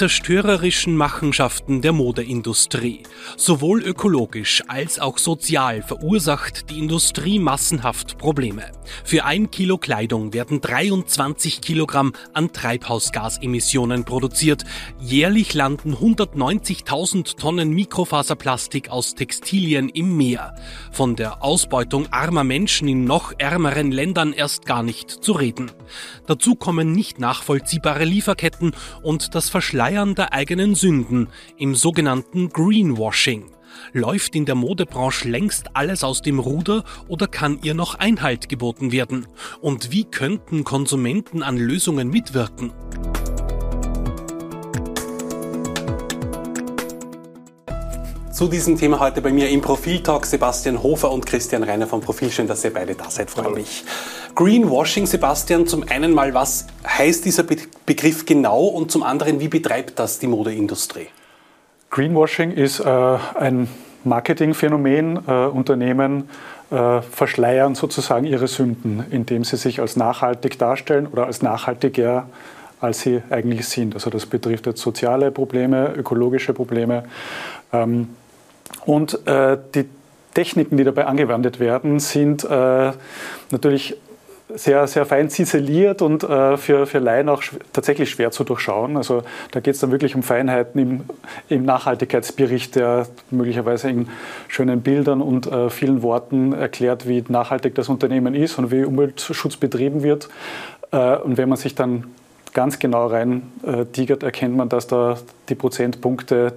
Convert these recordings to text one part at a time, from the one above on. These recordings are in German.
zerstörerischen Machenschaften der Modeindustrie. Sowohl ökologisch als auch sozial verursacht die Industrie massenhaft Probleme. Für ein Kilo Kleidung werden 23 Kilogramm an Treibhausgasemissionen produziert. Jährlich landen 190.000 Tonnen Mikrofaserplastik aus Textilien im Meer. Von der Ausbeutung armer Menschen in noch ärmeren Ländern erst gar nicht zu reden. Dazu kommen nicht nachvollziehbare Lieferketten und das Verschleiern der eigenen Sünden im sogenannten Greenwashing. Läuft in der Modebranche längst alles aus dem Ruder oder kann ihr noch Einhalt geboten werden? Und wie könnten Konsumenten an Lösungen mitwirken? Zu diesem Thema heute bei mir im Profil-Talk Sebastian Hofer und Christian Reiner vom Profil. Schön, dass ihr beide da seid, freue mich. Greenwashing, Sebastian, zum einen mal, was heißt dieser Be Begriff genau und zum anderen, wie betreibt das die Modeindustrie? Greenwashing ist äh, ein Marketingphänomen. Äh, Unternehmen äh, verschleiern sozusagen ihre Sünden, indem sie sich als nachhaltig darstellen oder als nachhaltiger als sie eigentlich sind. Also das betrifft jetzt soziale Probleme, ökologische Probleme. Ähm, und äh, die Techniken, die dabei angewendet werden, sind äh, natürlich sehr, sehr fein ziseliert und äh, für, für Laien auch schw tatsächlich schwer zu durchschauen. Also da geht es dann wirklich um Feinheiten im, im, Nachhaltigkeitsbericht, der möglicherweise in schönen Bildern und äh, vielen Worten erklärt, wie nachhaltig das Unternehmen ist und wie Umweltschutz betrieben wird. Äh, und wenn man sich dann ganz genau rein äh, tigert, erkennt man, dass da die Prozentpunkte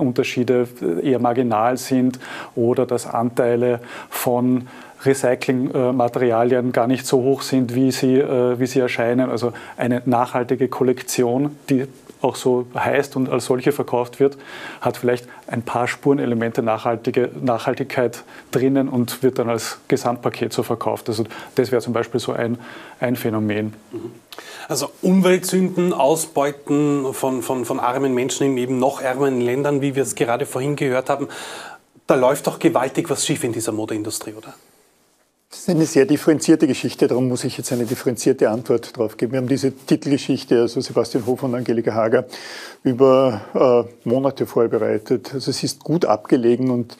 Unterschiede eher marginal sind oder dass Anteile von Recyclingmaterialien gar nicht so hoch sind, wie sie, äh, wie sie erscheinen. Also eine nachhaltige Kollektion, die auch so heißt und als solche verkauft wird, hat vielleicht ein paar Spurenelemente nachhaltige, Nachhaltigkeit drinnen und wird dann als Gesamtpaket so verkauft. Also das wäre zum Beispiel so ein, ein Phänomen. Also Umweltsünden, Ausbeuten von, von, von armen Menschen in eben noch ärmeren Ländern, wie wir es gerade vorhin gehört haben, da läuft doch gewaltig was schief in dieser Modeindustrie, oder? Das ist eine sehr differenzierte Geschichte, darum muss ich jetzt eine differenzierte Antwort drauf geben. Wir haben diese Titelgeschichte, also Sebastian Hof und Angelika Hager, über äh, Monate vorbereitet. Also es ist gut abgelegen und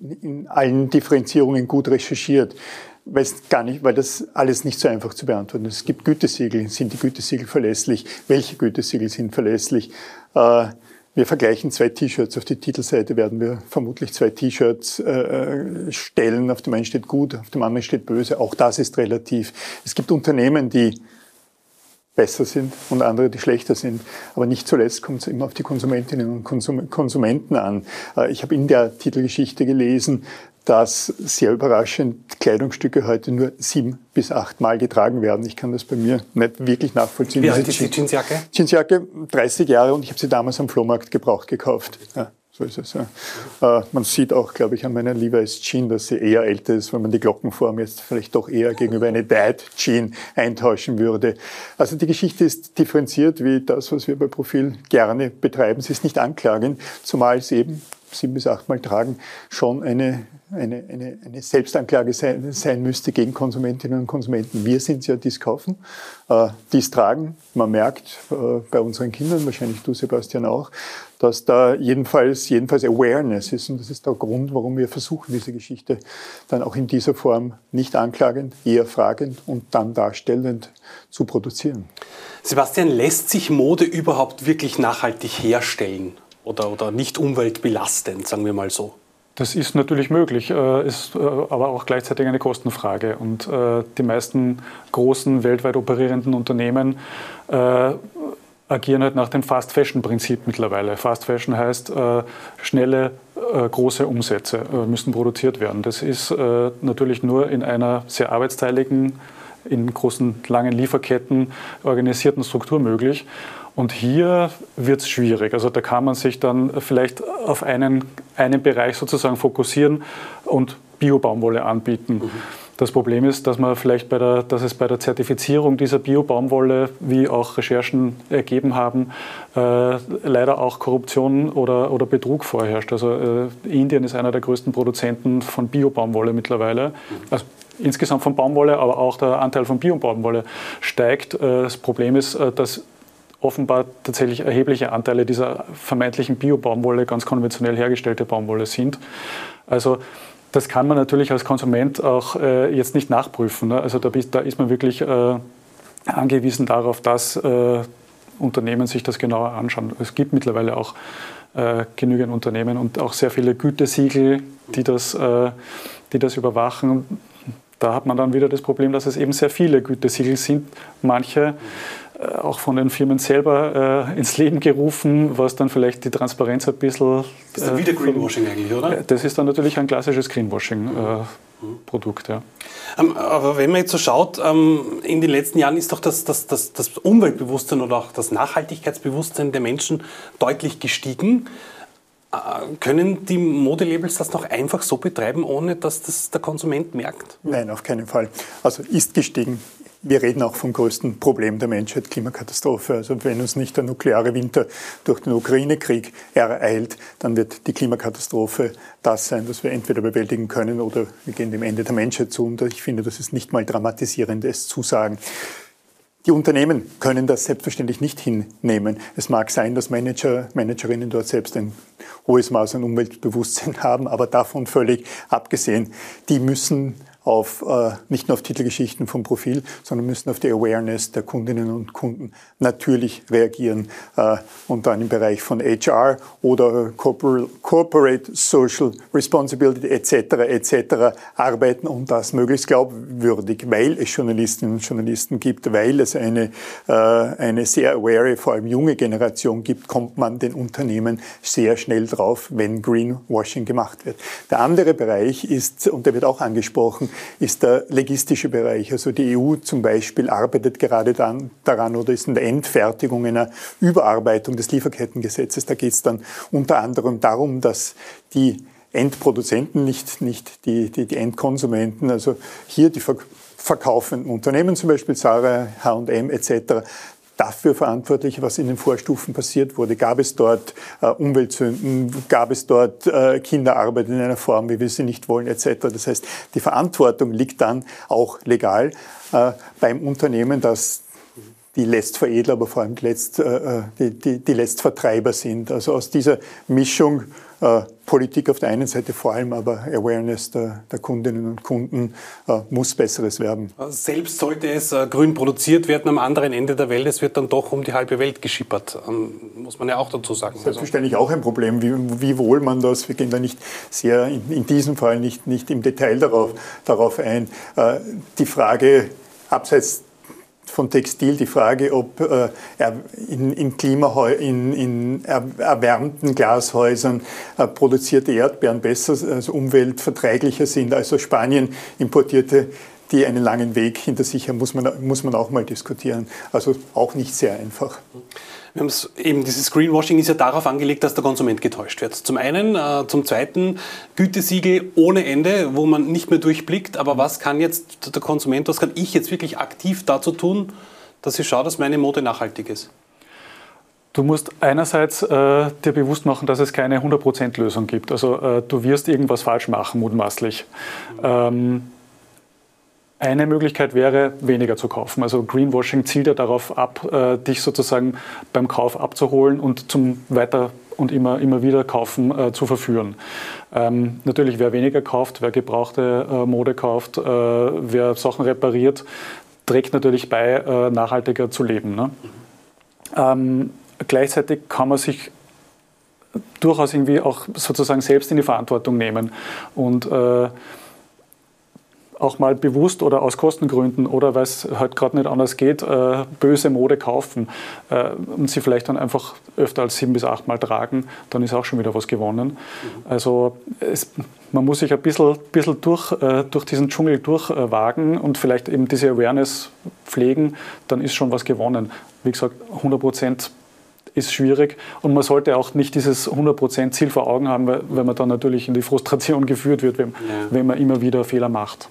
in allen Differenzierungen gut recherchiert, weil gar nicht, weil das alles nicht so einfach zu beantworten ist. Es gibt Gütesiegel. Sind die Gütesiegel verlässlich? Welche Gütesiegel sind verlässlich? Äh, wir vergleichen zwei T-Shirts. Auf die Titelseite werden wir vermutlich zwei T-Shirts äh, stellen. Auf dem einen steht gut, auf dem anderen steht böse. Auch das ist relativ. Es gibt Unternehmen, die besser sind und andere, die schlechter sind. Aber nicht zuletzt kommt es immer auf die Konsumentinnen und Konsum Konsumenten an. Äh, ich habe in der Titelgeschichte gelesen, dass sehr überraschend Kleidungsstücke heute nur sieben bis acht Mal getragen werden. Ich kann das bei mir nicht wirklich nachvollziehen. Wie alt ist die Jeansjacke? Jeansjacke 30 Jahre und ich habe sie damals am Flohmarkt gebraucht gekauft. Ja, so ist es. Ja. Äh, man sieht auch, glaube ich, an meiner Levi's Jean, dass sie eher älter ist, wenn man die Glockenform jetzt vielleicht doch eher gegenüber eine Dyed Jean eintauschen würde. Also die Geschichte ist differenziert wie das, was wir bei Profil gerne betreiben. Sie ist nicht anklagend, zumal es eben sieben bis achtmal tragen schon eine eine, eine, eine Selbstanklage sein, sein müsste gegen Konsumentinnen und Konsumenten. Wir sind ja, die es kaufen, äh, die es tragen. Man merkt äh, bei unseren Kindern, wahrscheinlich du Sebastian auch, dass da jedenfalls, jedenfalls Awareness ist. Und das ist der Grund, warum wir versuchen, diese Geschichte dann auch in dieser Form nicht anklagend, eher fragend und dann darstellend zu produzieren. Sebastian, lässt sich Mode überhaupt wirklich nachhaltig herstellen? Oder, oder nicht umweltbelastend, sagen wir mal so? Das ist natürlich möglich, äh, ist äh, aber auch gleichzeitig eine Kostenfrage. Und äh, die meisten großen weltweit operierenden Unternehmen agieren halt nach dem Fast Fashion Prinzip mittlerweile. Fast Fashion heißt schnelle, große Umsätze müssen produziert werden. Das ist natürlich nur in einer sehr arbeitsteiligen, in großen, langen Lieferketten organisierten Struktur möglich. Und hier wird es schwierig. Also da kann man sich dann vielleicht auf einen, einen Bereich sozusagen fokussieren und Bio-Baumwolle anbieten. Mhm. Das Problem ist, dass, man vielleicht bei der, dass es bei der Zertifizierung dieser Bio-Baumwolle, wie auch Recherchen ergeben haben, äh, leider auch Korruption oder, oder Betrug vorherrscht. Also äh, Indien ist einer der größten Produzenten von Bio-Baumwolle mittlerweile. Mhm. Also, insgesamt von Baumwolle, aber auch der Anteil von Bio-Baumwolle steigt. Äh, das Problem ist, äh, dass offenbar tatsächlich erhebliche Anteile dieser vermeintlichen Bio-Baumwolle ganz konventionell hergestellte Baumwolle sind. Also das kann man natürlich als Konsument auch äh, jetzt nicht nachprüfen. Ne? Also da, da, ist man wirklich äh, angewiesen darauf, dass äh, Unternehmen sich das genauer anschauen. Es gibt mittlerweile auch äh, genügend Unternehmen und auch sehr viele Gütesiegel, die das, äh, die das überwachen. Da hat man dann wieder das Problem, dass es eben sehr viele Gütesiegel sind. Manche auch von den Firmen selber äh, ins Leben gerufen, was dann vielleicht die Transparenz ein bisschen. Das ist dann wieder Greenwashing eigentlich, oder? Das ist dann natürlich ein klassisches Greenwashing-Produkt, ja. Ähm, aber wenn man jetzt so schaut, ähm, in den letzten Jahren ist doch das, das, das, das Umweltbewusstsein oder auch das Nachhaltigkeitsbewusstsein der Menschen deutlich gestiegen. Äh, können die Modelabels das noch einfach so betreiben, ohne dass das der Konsument merkt? Nein, auf keinen Fall. Also ist gestiegen, wir reden auch vom größten Problem der Menschheit, Klimakatastrophe. Also wenn uns nicht der nukleare Winter durch den Ukraine-Krieg ereilt, dann wird die Klimakatastrophe das sein, was wir entweder bewältigen können oder wir gehen dem Ende der Menschheit zu. Und ich finde, das ist nicht mal dramatisierendes Zusagen. Die Unternehmen können das selbstverständlich nicht hinnehmen. Es mag sein, dass Manager, Managerinnen dort selbst ein hohes Maß an Umweltbewusstsein haben, aber davon völlig abgesehen, die müssen auf, äh, nicht nur auf Titelgeschichten vom Profil, sondern müssen auf die Awareness der Kundinnen und Kunden natürlich reagieren äh, und dann im Bereich von HR oder Corporate Social Responsibility etc. etc. arbeiten und das möglichst glaubwürdig, weil es Journalistinnen und Journalisten gibt, weil es eine, äh, eine sehr aware, vor allem junge Generation gibt, kommt man den Unternehmen sehr schnell drauf, wenn Greenwashing gemacht wird. Der andere Bereich ist, und der wird auch angesprochen, ist der legistische Bereich. Also die EU zum Beispiel arbeitet gerade dann, daran oder ist in der Endfertigung einer Überarbeitung des Lieferkettengesetzes. Da geht es dann unter anderem darum, dass die Endproduzenten, nicht, nicht die, die, die Endkonsumenten, also hier die verkaufenden Unternehmen, zum Beispiel Zara, H&M etc., dafür verantwortlich, was in den Vorstufen passiert wurde. Gab es dort äh, Umweltsünden, gab es dort äh, Kinderarbeit in einer Form, wie wir sie nicht wollen, etc. Das heißt, die Verantwortung liegt dann auch legal äh, beim Unternehmen, das die Letztveredler, aber vor allem die, Letzt, äh, äh, die, die, die Letztvertreiber sind. Also aus dieser Mischung äh, Politik auf der einen Seite vor allem, aber Awareness der, der Kundinnen und Kunden äh, muss Besseres werden. Selbst sollte es äh, grün produziert werden am anderen Ende der Welt, es wird dann doch um die halbe Welt geschippert, ähm, muss man ja auch dazu sagen. Selbstverständlich auch ein Problem, wie, wie wohl man das, wir gehen da nicht sehr, in, in diesem Fall nicht, nicht im Detail darauf, darauf ein. Äh, die Frage, abseits von Textil die Frage, ob äh, in, in, Klimahäu in, in erwärmten Glashäusern äh, produzierte Erdbeeren besser, also umweltverträglicher sind als Spanien importierte die einen langen Weg hinter sich haben, muss man, muss man auch mal diskutieren. Also auch nicht sehr einfach. Wir haben eben dieses Greenwashing ist ja darauf angelegt, dass der Konsument getäuscht wird. Zum einen, äh, zum zweiten Gütesiegel ohne Ende, wo man nicht mehr durchblickt. Aber was kann jetzt der Konsument, was kann ich jetzt wirklich aktiv dazu tun, dass ich schaue, dass meine Mode nachhaltig ist? Du musst einerseits äh, dir bewusst machen, dass es keine 100% Lösung gibt. Also äh, du wirst irgendwas falsch machen, mutmaßlich. Mhm. Ähm, eine Möglichkeit wäre, weniger zu kaufen. Also Greenwashing zielt ja darauf ab, äh, dich sozusagen beim Kauf abzuholen und zum weiter und immer, immer wieder kaufen äh, zu verführen. Ähm, natürlich, wer weniger kauft, wer gebrauchte äh, Mode kauft, äh, wer Sachen repariert, trägt natürlich bei, äh, nachhaltiger zu leben. Ne? Ähm, gleichzeitig kann man sich durchaus irgendwie auch sozusagen selbst in die Verantwortung nehmen und äh, auch mal bewusst oder aus Kostengründen oder weil es halt gerade nicht anders geht, äh, böse Mode kaufen äh, und sie vielleicht dann einfach öfter als sieben bis acht Mal tragen, dann ist auch schon wieder was gewonnen. Also es, man muss sich ein bisschen, bisschen durch, äh, durch diesen Dschungel durchwagen und vielleicht eben diese Awareness pflegen, dann ist schon was gewonnen. Wie gesagt, 100 Prozent ist schwierig und man sollte auch nicht dieses 100% Ziel vor Augen haben, weil, weil man dann natürlich in die Frustration geführt wird, wenn, ja. wenn man immer wieder Fehler macht.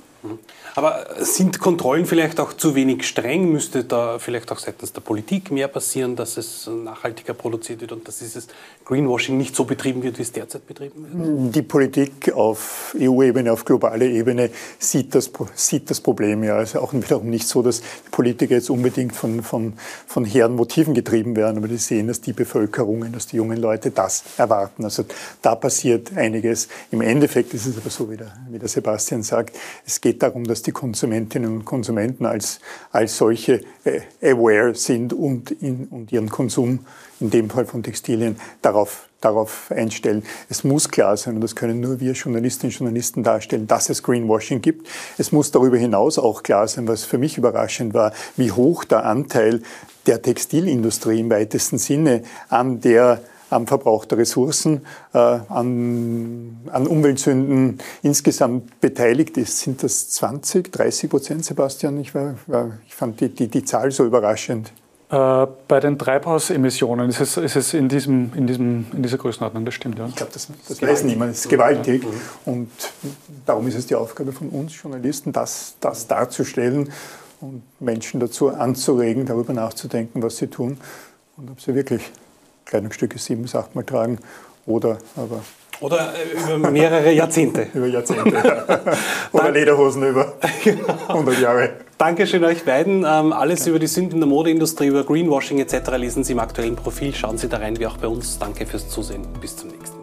Aber sind Kontrollen vielleicht auch zu wenig streng? Müsste da vielleicht auch seitens der Politik mehr passieren, dass es nachhaltiger produziert wird und dass dieses Greenwashing nicht so betrieben wird, wie es derzeit betrieben wird? Die Politik auf EU-Ebene, auf globaler Ebene sieht das, sieht das Problem ja. Also auch wiederum nicht so, dass Politiker jetzt unbedingt von, von, von hehren Motiven getrieben werden, aber die sehen, dass die Bevölkerungen, dass die jungen Leute das erwarten. Also da passiert einiges. Im Endeffekt ist es aber so, wie der, wie der Sebastian sagt, es geht darum, dass die Konsumentinnen und Konsumenten als, als solche äh, aware sind und, in, und ihren Konsum, in dem Fall von Textilien, darauf darauf einstellen. Es muss klar sein, und das können nur wir Journalistinnen und Journalisten darstellen, dass es Greenwashing gibt. Es muss darüber hinaus auch klar sein, was für mich überraschend war, wie hoch der Anteil der Textilindustrie im weitesten Sinne an der am Verbrauch der Ressourcen, äh, an, an Umweltsünden insgesamt beteiligt ist. Sind das 20, 30 Prozent, Sebastian? Ich, war, war, ich fand die, die, die Zahl so überraschend. Äh, bei den Treibhausemissionen ist es, ist es in, diesem, in, diesem, in dieser Größenordnung, das stimmt, ja. Ich glaube, das, das weiß niemand, es ist gewaltig. Und darum ist es die Aufgabe von uns Journalisten, das, das darzustellen und Menschen dazu anzuregen, darüber nachzudenken, was sie tun und ob sie wirklich Kleidungsstücke sieben bis achtmal tragen oder aber oder äh, über mehrere Jahrzehnte. über Jahrzehnte, ja. Oder Lederhosen über 100 Jahre. Dankeschön euch beiden. Ähm, alles über die Sünden der Modeindustrie, über Greenwashing etc. lesen Sie im aktuellen Profil. Schauen Sie da rein, wie auch bei uns. Danke fürs Zusehen. Bis zum nächsten Mal.